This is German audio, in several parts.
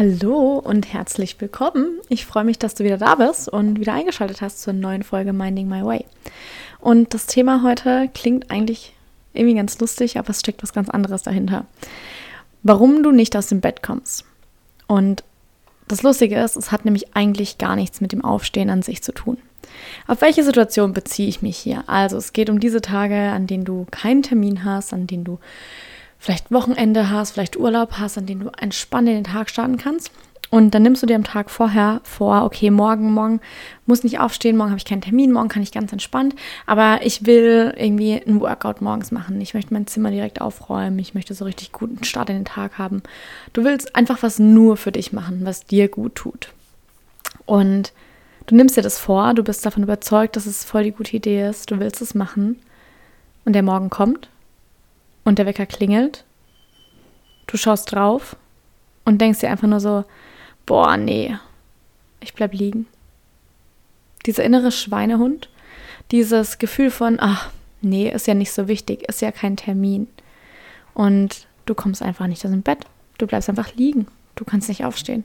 Hallo und herzlich willkommen. Ich freue mich, dass du wieder da bist und wieder eingeschaltet hast zur neuen Folge Minding My Way. Und das Thema heute klingt eigentlich irgendwie ganz lustig, aber es steckt was ganz anderes dahinter. Warum du nicht aus dem Bett kommst. Und das Lustige ist, es hat nämlich eigentlich gar nichts mit dem Aufstehen an sich zu tun. Auf welche Situation beziehe ich mich hier? Also es geht um diese Tage, an denen du keinen Termin hast, an denen du vielleicht Wochenende hast, vielleicht Urlaub hast, an denen du entspannt in den Tag starten kannst. Und dann nimmst du dir am Tag vorher vor, okay, morgen, morgen muss nicht aufstehen, morgen habe ich keinen Termin, morgen kann ich ganz entspannt, aber ich will irgendwie einen Workout morgens machen. Ich möchte mein Zimmer direkt aufräumen, ich möchte so richtig guten Start in den Tag haben. Du willst einfach was nur für dich machen, was dir gut tut. Und du nimmst dir das vor, du bist davon überzeugt, dass es voll die gute Idee ist, du willst es machen. Und der Morgen kommt und der Wecker klingelt. Du schaust drauf und denkst dir einfach nur so, boah, nee, ich bleib liegen. Dieser innere Schweinehund, dieses Gefühl von, ach, nee, ist ja nicht so wichtig, ist ja kein Termin. Und du kommst einfach nicht aus dem Bett. Du bleibst einfach liegen. Du kannst nicht aufstehen.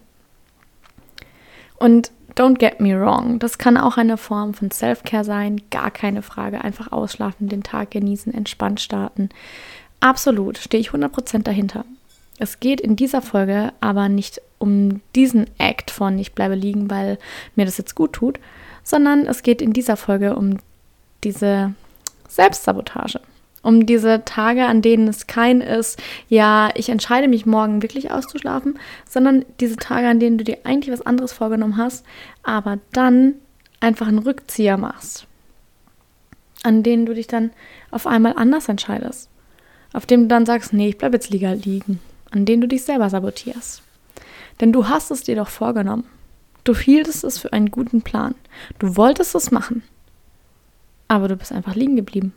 Und don't get me wrong, das kann auch eine Form von Self-Care sein, gar keine Frage. Einfach ausschlafen, den Tag genießen, entspannt starten. Absolut, stehe ich 100% dahinter. Es geht in dieser Folge aber nicht um diesen Act von ich bleibe liegen, weil mir das jetzt gut tut, sondern es geht in dieser Folge um diese Selbstsabotage. Um diese Tage, an denen es kein ist, ja, ich entscheide mich morgen wirklich auszuschlafen, sondern diese Tage, an denen du dir eigentlich was anderes vorgenommen hast, aber dann einfach einen Rückzieher machst. An denen du dich dann auf einmal anders entscheidest auf dem du dann sagst, nee, ich bleibe jetzt lieber liegen, an denen du dich selber sabotierst. Denn du hast es dir doch vorgenommen. Du hieltest es für einen guten Plan. Du wolltest es machen. Aber du bist einfach liegen geblieben.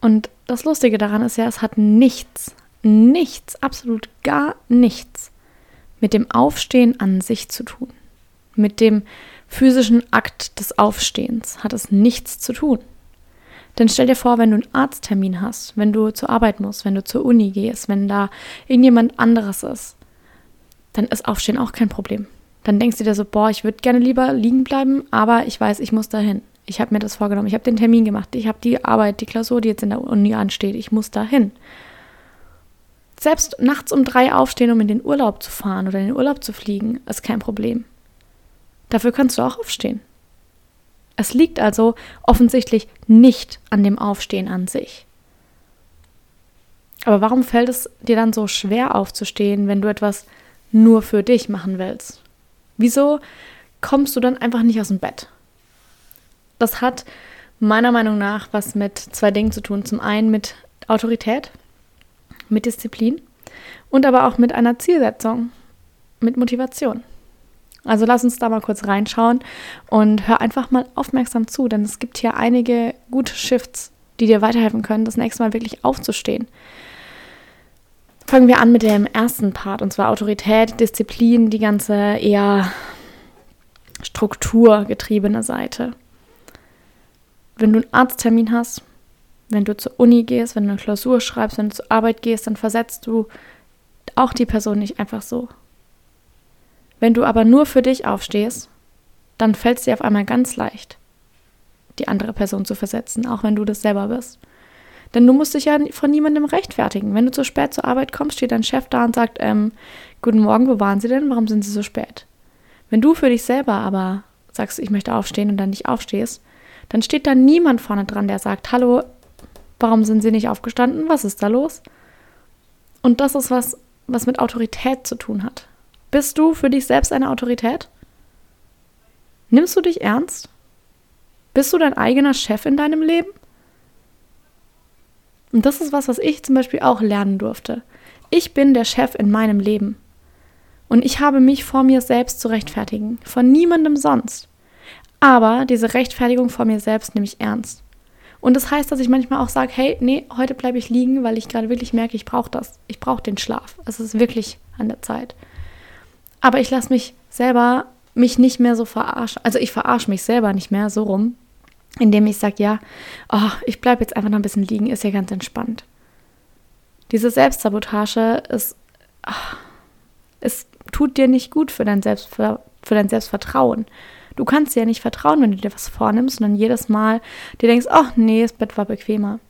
Und das Lustige daran ist ja, es hat nichts, nichts, absolut gar nichts mit dem Aufstehen an sich zu tun. Mit dem physischen Akt des Aufstehens hat es nichts zu tun. Denn stell dir vor, wenn du einen Arzttermin hast, wenn du zur Arbeit musst, wenn du zur Uni gehst, wenn da irgendjemand anderes ist, dann ist Aufstehen auch kein Problem. Dann denkst du dir so, boah, ich würde gerne lieber liegen bleiben, aber ich weiß, ich muss dahin. Ich habe mir das vorgenommen, ich habe den Termin gemacht, ich habe die Arbeit, die Klausur, die jetzt in der Uni ansteht, ich muss dahin. Selbst nachts um drei aufstehen, um in den Urlaub zu fahren oder in den Urlaub zu fliegen, ist kein Problem. Dafür kannst du auch aufstehen. Es liegt also offensichtlich nicht an dem Aufstehen an sich. Aber warum fällt es dir dann so schwer aufzustehen, wenn du etwas nur für dich machen willst? Wieso kommst du dann einfach nicht aus dem Bett? Das hat meiner Meinung nach was mit zwei Dingen zu tun. Zum einen mit Autorität, mit Disziplin und aber auch mit einer Zielsetzung, mit Motivation. Also lass uns da mal kurz reinschauen und hör einfach mal aufmerksam zu, denn es gibt hier einige gute Shifts, die dir weiterhelfen können, das nächste Mal wirklich aufzustehen. Fangen wir an mit dem ersten Part, und zwar Autorität, Disziplin, die ganze eher strukturgetriebene Seite. Wenn du einen Arzttermin hast, wenn du zur Uni gehst, wenn du eine Klausur schreibst, wenn du zur Arbeit gehst, dann versetzt du auch die Person nicht einfach so, wenn du aber nur für dich aufstehst, dann fällt es dir auf einmal ganz leicht, die andere Person zu versetzen, auch wenn du das selber bist. Denn du musst dich ja von niemandem rechtfertigen. Wenn du zu spät zur Arbeit kommst, steht dein Chef da und sagt, ähm, guten Morgen, wo waren Sie denn? Warum sind Sie so spät? Wenn du für dich selber aber sagst, ich möchte aufstehen und dann nicht aufstehst, dann steht da niemand vorne dran, der sagt, hallo, warum sind Sie nicht aufgestanden? Was ist da los? Und das ist was, was mit Autorität zu tun hat. Bist du für dich selbst eine Autorität? Nimmst du dich ernst? Bist du dein eigener Chef in deinem Leben? Und das ist was, was ich zum Beispiel auch lernen durfte. Ich bin der Chef in meinem Leben. Und ich habe mich vor mir selbst zu rechtfertigen, von niemandem sonst. Aber diese Rechtfertigung vor mir selbst nehme ich ernst. Und das heißt, dass ich manchmal auch sage, hey, nee, heute bleibe ich liegen, weil ich gerade wirklich merke, ich brauche das. Ich brauche den Schlaf. Es ist wirklich an der Zeit. Aber ich lasse mich selber mich nicht mehr so verarschen. Also ich verarsche mich selber nicht mehr so rum, indem ich sage, ja, oh, ich bleibe jetzt einfach noch ein bisschen liegen, ist ja ganz entspannt. Diese Selbstsabotage ist, ach, es tut dir nicht gut für dein, Selbstver für dein Selbstvertrauen. Du kannst dir ja nicht vertrauen, wenn du dir was vornimmst und dann jedes Mal dir denkst, ach nee, das Bett war bequemer.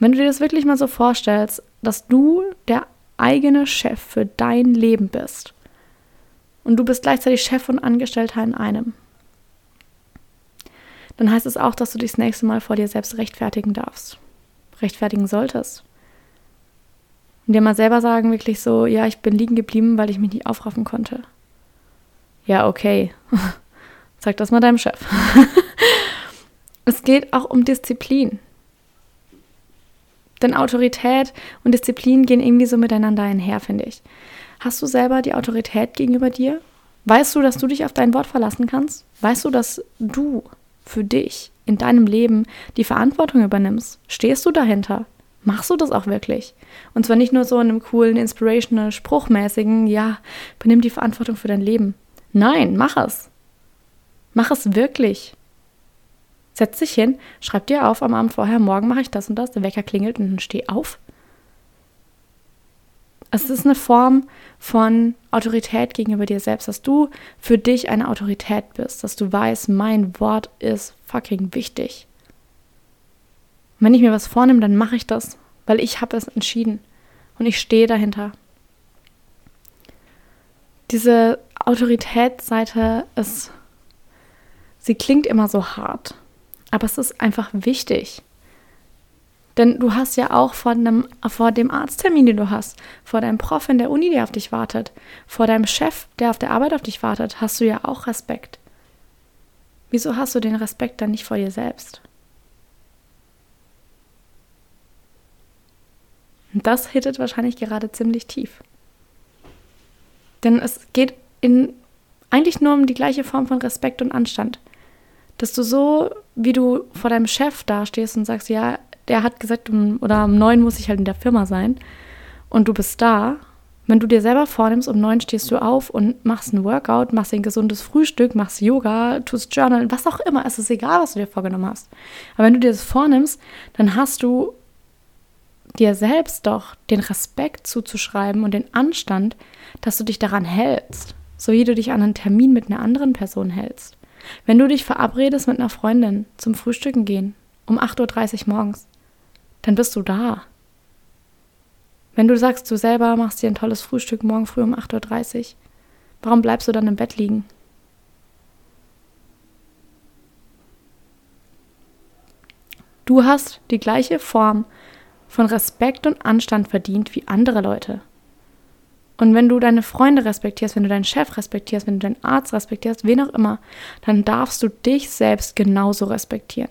Wenn du dir das wirklich mal so vorstellst, dass du der eigene Chef für dein Leben bist und du bist gleichzeitig Chef und Angestellter in einem, dann heißt es auch, dass du dich das nächste Mal vor dir selbst rechtfertigen darfst, rechtfertigen solltest. Und dir mal selber sagen, wirklich so, ja, ich bin liegen geblieben, weil ich mich nicht aufraffen konnte. Ja, okay. Sag das mal deinem Chef. es geht auch um Disziplin. Denn Autorität und Disziplin gehen irgendwie so miteinander einher, finde ich. Hast du selber die Autorität gegenüber dir? Weißt du, dass du dich auf dein Wort verlassen kannst? Weißt du, dass du für dich in deinem Leben die Verantwortung übernimmst? Stehst du dahinter? Machst du das auch wirklich? Und zwar nicht nur so in einem coolen, inspirational, spruchmäßigen, ja, benimm die Verantwortung für dein Leben. Nein, mach es. Mach es wirklich. Setz dich hin, schreib dir auf am Abend vorher, morgen mache ich das und das, der Wecker klingelt und dann steh auf. Es ist eine Form von Autorität gegenüber dir selbst, dass du für dich eine Autorität bist, dass du weißt, mein Wort ist fucking wichtig. Wenn ich mir was vornehme, dann mache ich das, weil ich habe es entschieden und ich stehe dahinter. Diese Autoritätsseite ist, sie klingt immer so hart, aber es ist einfach wichtig. Denn du hast ja auch vor dem, vor dem Arzttermin, den du hast, vor deinem Prof in der Uni, der auf dich wartet, vor deinem Chef, der auf der Arbeit auf dich wartet, hast du ja auch Respekt. Wieso hast du den Respekt dann nicht vor dir selbst? Und das hittet wahrscheinlich gerade ziemlich tief. Denn es geht in, eigentlich nur um die gleiche Form von Respekt und Anstand. Dass du so, wie du vor deinem Chef dastehst und sagst, ja, der hat gesagt, um, oder um neun muss ich halt in der Firma sein und du bist da. Wenn du dir selber vornimmst, um neun stehst du auf und machst ein Workout, machst ein gesundes Frühstück, machst Yoga, tust Journal, was auch immer, es ist egal, was du dir vorgenommen hast. Aber wenn du dir das vornimmst, dann hast du dir selbst doch den Respekt zuzuschreiben und den Anstand, dass du dich daran hältst so wie du dich an einen Termin mit einer anderen Person hältst. Wenn du dich verabredest mit einer Freundin zum Frühstücken gehen um 8.30 Uhr morgens, dann bist du da. Wenn du sagst, du selber machst dir ein tolles Frühstück morgen früh um 8.30 Uhr, warum bleibst du dann im Bett liegen? Du hast die gleiche Form von Respekt und Anstand verdient wie andere Leute. Und wenn du deine Freunde respektierst, wenn du deinen Chef respektierst, wenn du deinen Arzt respektierst, wen auch immer, dann darfst du dich selbst genauso respektieren.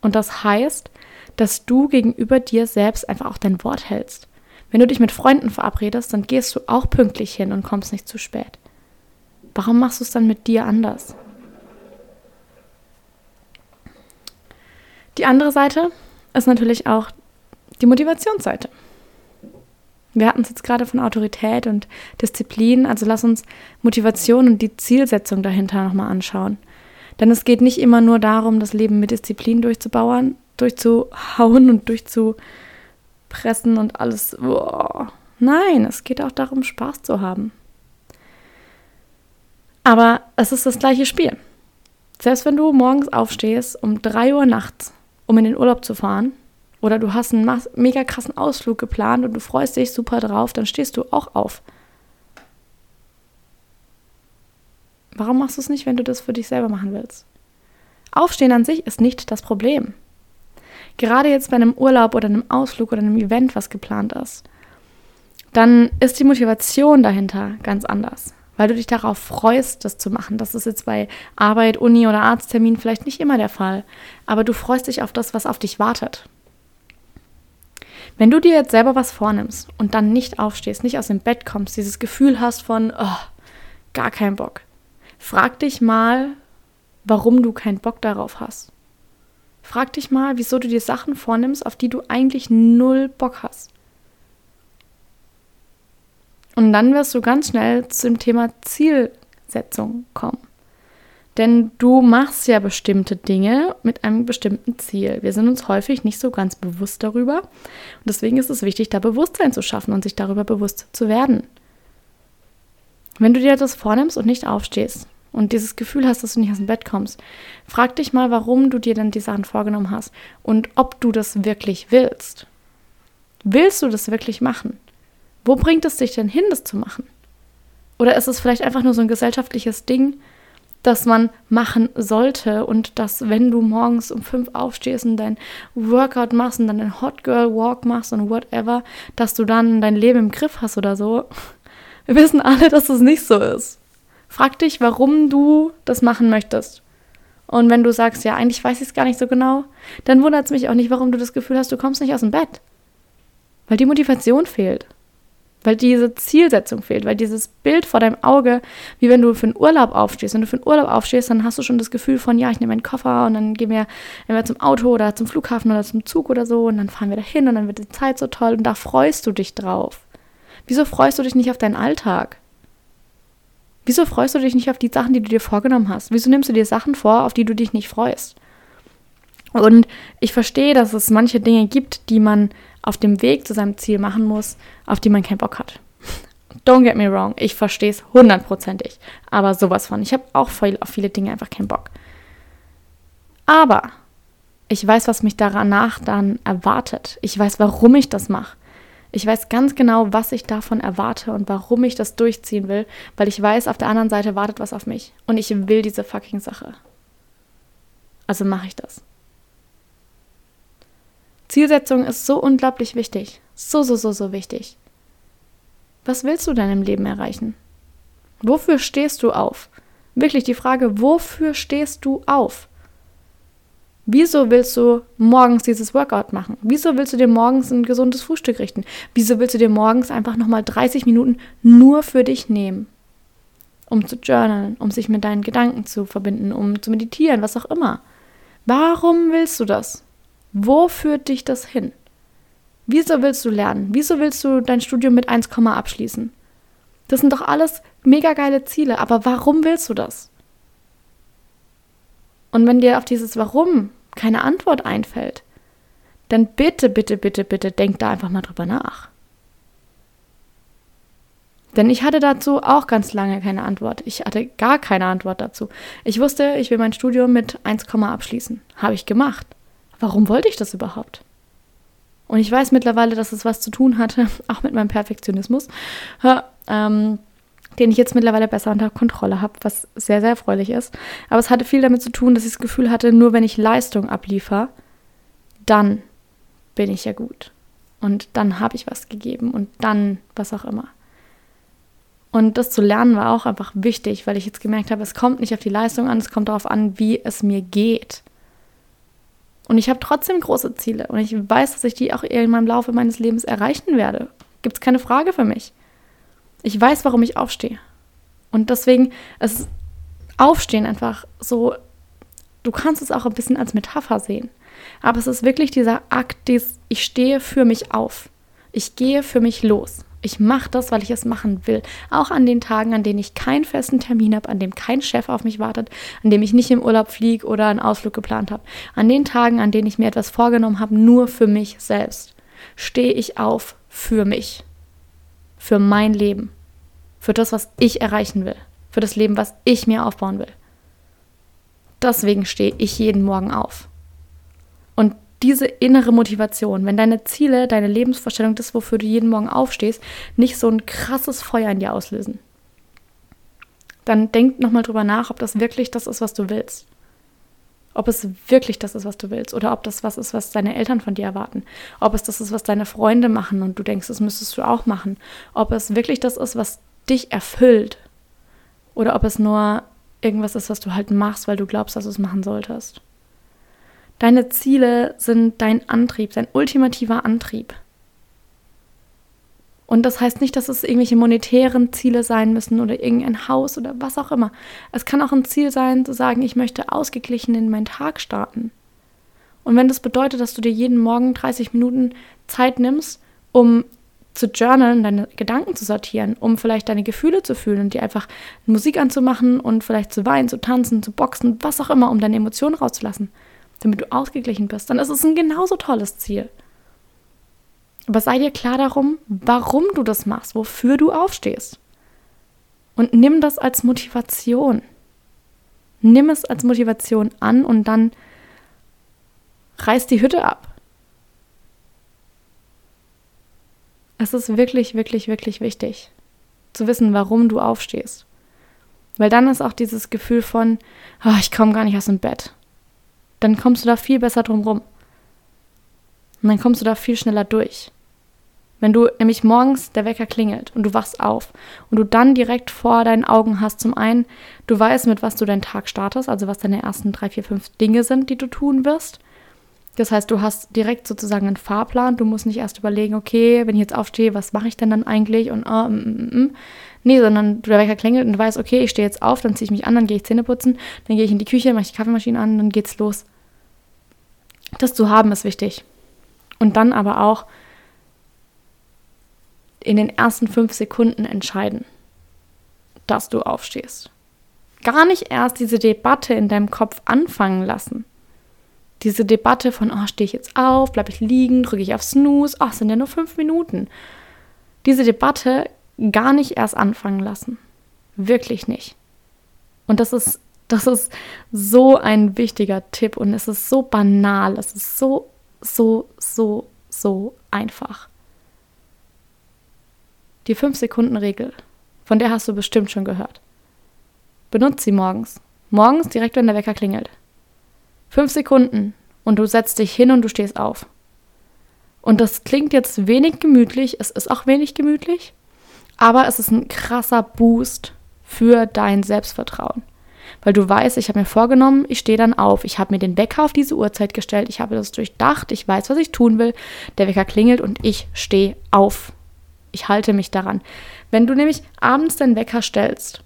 Und das heißt, dass du gegenüber dir selbst einfach auch dein Wort hältst. Wenn du dich mit Freunden verabredest, dann gehst du auch pünktlich hin und kommst nicht zu spät. Warum machst du es dann mit dir anders? Die andere Seite ist natürlich auch die Motivationsseite. Wir hatten es jetzt gerade von Autorität und Disziplin, also lass uns Motivation und die Zielsetzung dahinter nochmal anschauen. Denn es geht nicht immer nur darum, das Leben mit Disziplin durchzubauen, durchzuhauen und durchzupressen und alles. Boah. Nein, es geht auch darum, Spaß zu haben. Aber es ist das gleiche Spiel. Selbst wenn du morgens aufstehst um 3 Uhr nachts, um in den Urlaub zu fahren, oder du hast einen mega krassen Ausflug geplant und du freust dich super drauf, dann stehst du auch auf. Warum machst du es nicht, wenn du das für dich selber machen willst? Aufstehen an sich ist nicht das Problem. Gerade jetzt bei einem Urlaub oder einem Ausflug oder einem Event, was geplant ist, dann ist die Motivation dahinter ganz anders, weil du dich darauf freust, das zu machen. Das ist jetzt bei Arbeit, Uni oder Arzttermin vielleicht nicht immer der Fall, aber du freust dich auf das, was auf dich wartet. Wenn du dir jetzt selber was vornimmst und dann nicht aufstehst, nicht aus dem Bett kommst, dieses Gefühl hast von, oh, gar keinen Bock, frag dich mal, warum du keinen Bock darauf hast. Frag dich mal, wieso du dir Sachen vornimmst, auf die du eigentlich null Bock hast. Und dann wirst du ganz schnell zum Thema Zielsetzung kommen. Denn du machst ja bestimmte Dinge mit einem bestimmten Ziel. Wir sind uns häufig nicht so ganz bewusst darüber. Und deswegen ist es wichtig, da Bewusstsein zu schaffen und sich darüber bewusst zu werden. Wenn du dir das vornimmst und nicht aufstehst und dieses Gefühl hast, dass du nicht aus dem Bett kommst, frag dich mal, warum du dir dann die Sachen vorgenommen hast und ob du das wirklich willst. Willst du das wirklich machen? Wo bringt es dich denn hin, das zu machen? Oder ist es vielleicht einfach nur so ein gesellschaftliches Ding, das man machen sollte und dass, wenn du morgens um fünf aufstehst und dein Workout machst und dann einen Hot Girl Walk machst und whatever, dass du dann dein Leben im Griff hast oder so. Wir wissen alle, dass das nicht so ist. Frag dich, warum du das machen möchtest. Und wenn du sagst, ja, eigentlich weiß ich es gar nicht so genau, dann wundert es mich auch nicht, warum du das Gefühl hast, du kommst nicht aus dem Bett. Weil die Motivation fehlt weil diese Zielsetzung fehlt, weil dieses Bild vor deinem Auge, wie wenn du für einen Urlaub aufstehst. Wenn du für einen Urlaub aufstehst, dann hast du schon das Gefühl von, ja, ich nehme meinen Koffer und dann gehen wir entweder zum Auto oder zum Flughafen oder zum Zug oder so und dann fahren wir dahin und dann wird die Zeit so toll und da freust du dich drauf. Wieso freust du dich nicht auf deinen Alltag? Wieso freust du dich nicht auf die Sachen, die du dir vorgenommen hast? Wieso nimmst du dir Sachen vor, auf die du dich nicht freust? Und ich verstehe, dass es manche Dinge gibt, die man auf dem Weg zu seinem Ziel machen muss, auf die man keinen Bock hat. Don't get me wrong, ich verstehe es hundertprozentig. Aber sowas von. Ich habe auch viel, auf viele Dinge einfach keinen Bock. Aber ich weiß, was mich danach dann erwartet. Ich weiß, warum ich das mache. Ich weiß ganz genau, was ich davon erwarte und warum ich das durchziehen will, weil ich weiß, auf der anderen Seite wartet was auf mich. Und ich will diese fucking Sache. Also mache ich das. Zielsetzung ist so unglaublich wichtig. So, so, so, so wichtig. Was willst du denn im Leben erreichen? Wofür stehst du auf? Wirklich die Frage, wofür stehst du auf? Wieso willst du morgens dieses Workout machen? Wieso willst du dir morgens ein gesundes Frühstück richten? Wieso willst du dir morgens einfach nochmal 30 Minuten nur für dich nehmen? Um zu journalen, um sich mit deinen Gedanken zu verbinden, um zu meditieren, was auch immer. Warum willst du das? Wo führt dich das hin? Wieso willst du lernen? Wieso willst du dein Studium mit 1, abschließen? Das sind doch alles mega geile Ziele, aber warum willst du das? Und wenn dir auf dieses Warum keine Antwort einfällt, dann bitte, bitte, bitte, bitte denk da einfach mal drüber nach. Denn ich hatte dazu auch ganz lange keine Antwort. Ich hatte gar keine Antwort dazu. Ich wusste, ich will mein Studium mit 1, abschließen. Habe ich gemacht warum wollte ich das überhaupt? Und ich weiß mittlerweile, dass es was zu tun hatte, auch mit meinem Perfektionismus, ähm, den ich jetzt mittlerweile besser unter Kontrolle habe, was sehr, sehr erfreulich ist. Aber es hatte viel damit zu tun, dass ich das Gefühl hatte, nur wenn ich Leistung abliefer, dann bin ich ja gut. Und dann habe ich was gegeben und dann was auch immer. Und das zu lernen war auch einfach wichtig, weil ich jetzt gemerkt habe, es kommt nicht auf die Leistung an, es kommt darauf an, wie es mir geht. Und ich habe trotzdem große Ziele und ich weiß, dass ich die auch irgendwann im Laufe meines Lebens erreichen werde. Gibt es keine Frage für mich. Ich weiß, warum ich aufstehe. Und deswegen ist Aufstehen einfach so, du kannst es auch ein bisschen als Metapher sehen. Aber es ist wirklich dieser Akt, des, ich stehe für mich auf. Ich gehe für mich los. Ich mache das, weil ich es machen will. Auch an den Tagen, an denen ich keinen festen Termin habe, an dem kein Chef auf mich wartet, an dem ich nicht im Urlaub fliege oder einen Ausflug geplant habe. An den Tagen, an denen ich mir etwas vorgenommen habe, nur für mich selbst, stehe ich auf für mich. Für mein Leben. Für das, was ich erreichen will. Für das Leben, was ich mir aufbauen will. Deswegen stehe ich jeden Morgen auf. Und diese innere Motivation, wenn deine Ziele, deine Lebensvorstellung, das, wofür du jeden Morgen aufstehst, nicht so ein krasses Feuer in dir auslösen, dann denk nochmal drüber nach, ob das wirklich das ist, was du willst. Ob es wirklich das ist, was du willst. Oder ob das was ist, was deine Eltern von dir erwarten. Ob es das ist, was deine Freunde machen und du denkst, das müsstest du auch machen. Ob es wirklich das ist, was dich erfüllt. Oder ob es nur irgendwas ist, was du halt machst, weil du glaubst, dass du es machen solltest. Deine Ziele sind dein Antrieb, dein ultimativer Antrieb. Und das heißt nicht, dass es irgendwelche monetären Ziele sein müssen oder irgendein Haus oder was auch immer. Es kann auch ein Ziel sein, zu sagen, ich möchte ausgeglichen in meinen Tag starten. Und wenn das bedeutet, dass du dir jeden Morgen 30 Minuten Zeit nimmst, um zu journalen, deine Gedanken zu sortieren, um vielleicht deine Gefühle zu fühlen und dir einfach Musik anzumachen und vielleicht zu weinen, zu tanzen, zu boxen, was auch immer, um deine Emotionen rauszulassen, damit du ausgeglichen bist, dann ist es ein genauso tolles Ziel. Aber sei dir klar darum, warum du das machst, wofür du aufstehst. Und nimm das als Motivation. Nimm es als Motivation an und dann reiß die Hütte ab. Es ist wirklich, wirklich, wirklich wichtig zu wissen, warum du aufstehst. Weil dann ist auch dieses Gefühl von, oh, ich komme gar nicht aus dem Bett. Dann kommst du da viel besser drum rum. Und dann kommst du da viel schneller durch. Wenn du nämlich morgens der Wecker klingelt und du wachst auf und du dann direkt vor deinen Augen hast, zum einen, du weißt, mit was du deinen Tag startest, also was deine ersten drei, vier, fünf Dinge sind, die du tun wirst. Das heißt, du hast direkt sozusagen einen Fahrplan. Du musst nicht erst überlegen, okay, wenn ich jetzt aufstehe, was mache ich denn dann eigentlich? Und oh, mm, mm, mm. nee, sondern der Wecker klingelt und du weißt, okay, ich stehe jetzt auf, dann ziehe ich mich an, dann gehe ich Zähne putzen, dann gehe ich in die Küche, mache die Kaffeemaschine an, dann geht's los. Das zu haben ist wichtig. Und dann aber auch in den ersten fünf Sekunden entscheiden, dass du aufstehst. Gar nicht erst diese Debatte in deinem Kopf anfangen lassen. Diese Debatte von, oh, stehe ich jetzt auf, bleibe ich liegen, drücke ich auf Snooze, oh, sind ja nur fünf Minuten. Diese Debatte gar nicht erst anfangen lassen. Wirklich nicht. Und das ist, das ist so ein wichtiger Tipp und es ist so banal, es ist so, so, so, so einfach. Die 5-Sekunden-Regel, von der hast du bestimmt schon gehört. Benutze sie morgens. Morgens direkt, wenn der Wecker klingelt. Fünf Sekunden und du setzt dich hin und du stehst auf. Und das klingt jetzt wenig gemütlich, es ist auch wenig gemütlich, aber es ist ein krasser Boost für dein Selbstvertrauen. Weil du weißt, ich habe mir vorgenommen, ich stehe dann auf. Ich habe mir den Wecker auf diese Uhrzeit gestellt, ich habe das durchdacht, ich weiß, was ich tun will. Der Wecker klingelt und ich stehe auf. Ich halte mich daran. Wenn du nämlich abends den Wecker stellst,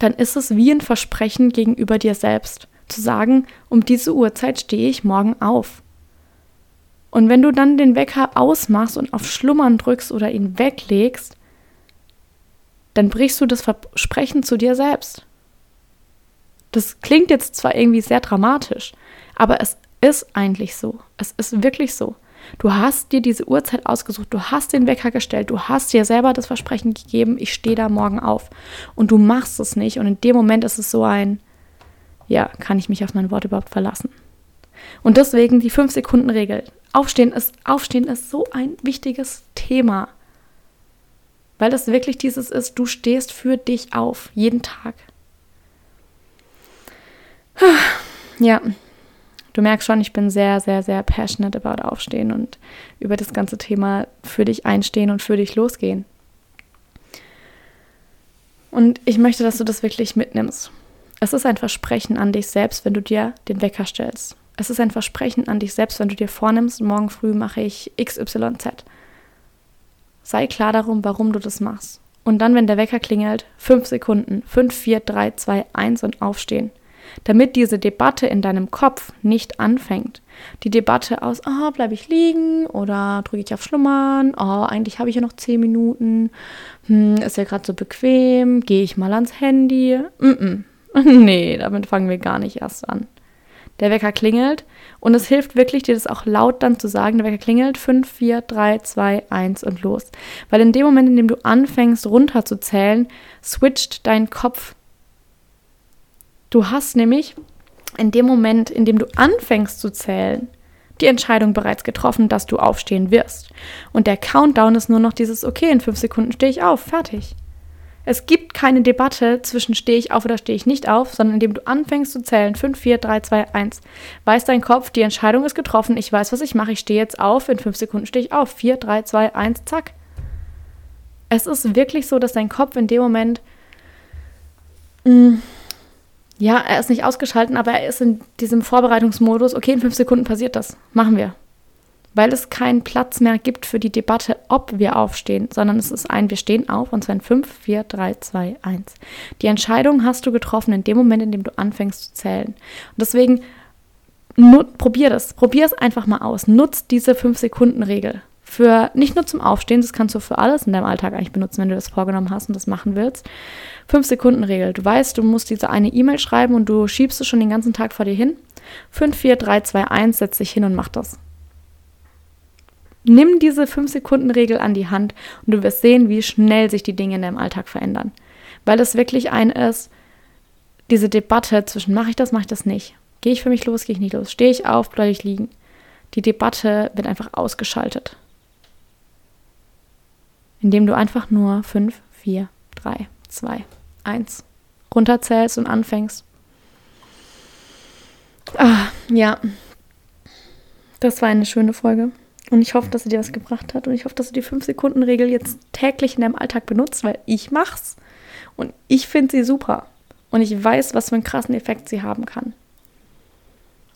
dann ist es wie ein Versprechen gegenüber dir selbst, zu sagen, um diese Uhrzeit stehe ich morgen auf. Und wenn du dann den Wecker ausmachst und auf Schlummern drückst oder ihn weglegst, dann brichst du das Versprechen zu dir selbst. Das klingt jetzt zwar irgendwie sehr dramatisch, aber es ist eigentlich so. Es ist wirklich so. Du hast dir diese Uhrzeit ausgesucht, du hast den Wecker gestellt, du hast dir selber das Versprechen gegeben, ich stehe da morgen auf. Und du machst es nicht. Und in dem Moment ist es so ein, ja, kann ich mich auf mein Wort überhaupt verlassen? Und deswegen die 5-Sekunden-Regel. Aufstehen ist, Aufstehen ist so ein wichtiges Thema. Weil das wirklich dieses ist, du stehst für dich auf, jeden Tag. Ja, Du merkst schon, ich bin sehr, sehr, sehr passionate about Aufstehen und über das ganze Thema für dich einstehen und für dich losgehen. Und ich möchte, dass du das wirklich mitnimmst. Es ist ein Versprechen an dich selbst, wenn du dir den Wecker stellst. Es ist ein Versprechen an dich selbst, wenn du dir vornimmst, morgen früh mache ich XYZ. Sei klar darum, warum du das machst. Und dann, wenn der Wecker klingelt, fünf Sekunden, fünf, vier, drei, zwei, eins und aufstehen damit diese Debatte in deinem Kopf nicht anfängt. Die Debatte aus, oh, bleibe ich liegen oder drücke ich auf Schlummern, oh, eigentlich habe ich ja noch zehn Minuten, hm, ist ja gerade so bequem, gehe ich mal ans Handy. Mm -mm. Nee, damit fangen wir gar nicht erst an. Der Wecker klingelt und es hilft wirklich, dir das auch laut dann zu sagen. Der Wecker klingelt 5, 4, 3, 2, 1 und los. Weil in dem Moment, in dem du anfängst runterzuzählen, switcht dein Kopf Du hast nämlich in dem Moment, in dem du anfängst zu zählen, die Entscheidung bereits getroffen, dass du aufstehen wirst. Und der Countdown ist nur noch dieses, okay, in fünf Sekunden stehe ich auf, fertig. Es gibt keine Debatte zwischen stehe ich auf oder stehe ich nicht auf, sondern indem du anfängst zu zählen, 5, 4, 3, 2, 1, weiß dein Kopf, die Entscheidung ist getroffen, ich weiß, was ich mache, ich stehe jetzt auf, in 5 Sekunden stehe ich auf, 4, 3, 2, 1, zack. Es ist wirklich so, dass dein Kopf in dem Moment, mh, mm, ja, er ist nicht ausgeschalten, aber er ist in diesem Vorbereitungsmodus, okay, in 5 Sekunden passiert das, machen wir weil es keinen Platz mehr gibt für die Debatte, ob wir aufstehen, sondern es ist ein, wir stehen auf und zwar in 5, 4, 3, 2, 1. Die Entscheidung hast du getroffen in dem Moment, in dem du anfängst zu zählen. Und deswegen probier das, probier es einfach mal aus. Nutz diese 5-Sekunden-Regel. Für nicht nur zum Aufstehen, das kannst du für alles in deinem Alltag eigentlich benutzen, wenn du das vorgenommen hast und das machen willst. 5-Sekunden-Regel. Du weißt, du musst diese eine E-Mail schreiben und du schiebst es schon den ganzen Tag vor dir hin. 5, 4, 3, 2, 1, setz dich hin und mach das. Nimm diese 5-Sekunden-Regel an die Hand und du wirst sehen, wie schnell sich die Dinge in deinem Alltag verändern. Weil es wirklich ein ist, diese Debatte zwischen mache ich das, mache ich das nicht. Gehe ich für mich los, gehe ich nicht los. Stehe ich auf, bleibe ich liegen. Die Debatte wird einfach ausgeschaltet. Indem du einfach nur 5, 4, 3, 2, 1 runterzählst und anfängst. Ah, ja. Das war eine schöne Folge. Und ich hoffe, dass sie dir was gebracht hat. Und ich hoffe, dass du die 5-Sekunden-Regel jetzt täglich in deinem Alltag benutzt, weil ich mach's. Und ich finde sie super. Und ich weiß, was für einen krassen Effekt sie haben kann.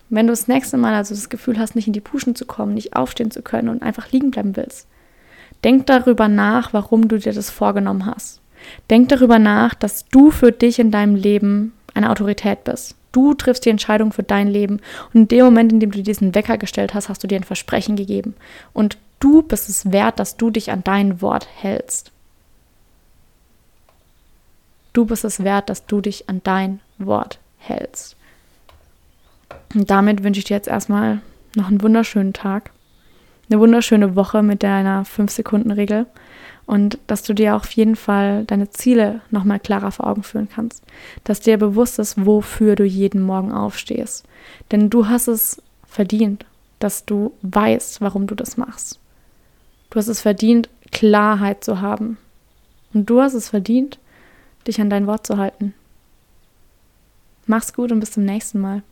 Wenn du das nächste Mal also das Gefühl hast, nicht in die Puschen zu kommen, nicht aufstehen zu können und einfach liegen bleiben willst, denk darüber nach, warum du dir das vorgenommen hast. Denk darüber nach, dass du für dich in deinem Leben eine Autorität bist. Du triffst die Entscheidung für dein Leben. Und in dem Moment, in dem du diesen Wecker gestellt hast, hast du dir ein Versprechen gegeben. Und du bist es wert, dass du dich an dein Wort hältst. Du bist es wert, dass du dich an dein Wort hältst. Und damit wünsche ich dir jetzt erstmal noch einen wunderschönen Tag, eine wunderschöne Woche mit deiner 5-Sekunden-Regel und dass du dir auf jeden Fall deine Ziele nochmal klarer vor Augen führen kannst. Dass dir bewusst ist, wofür du jeden Morgen aufstehst. Denn du hast es verdient, dass du weißt, warum du das machst. Du hast es verdient, Klarheit zu haben. Und du hast es verdient, dich an dein Wort zu halten. Mach's gut und bis zum nächsten Mal.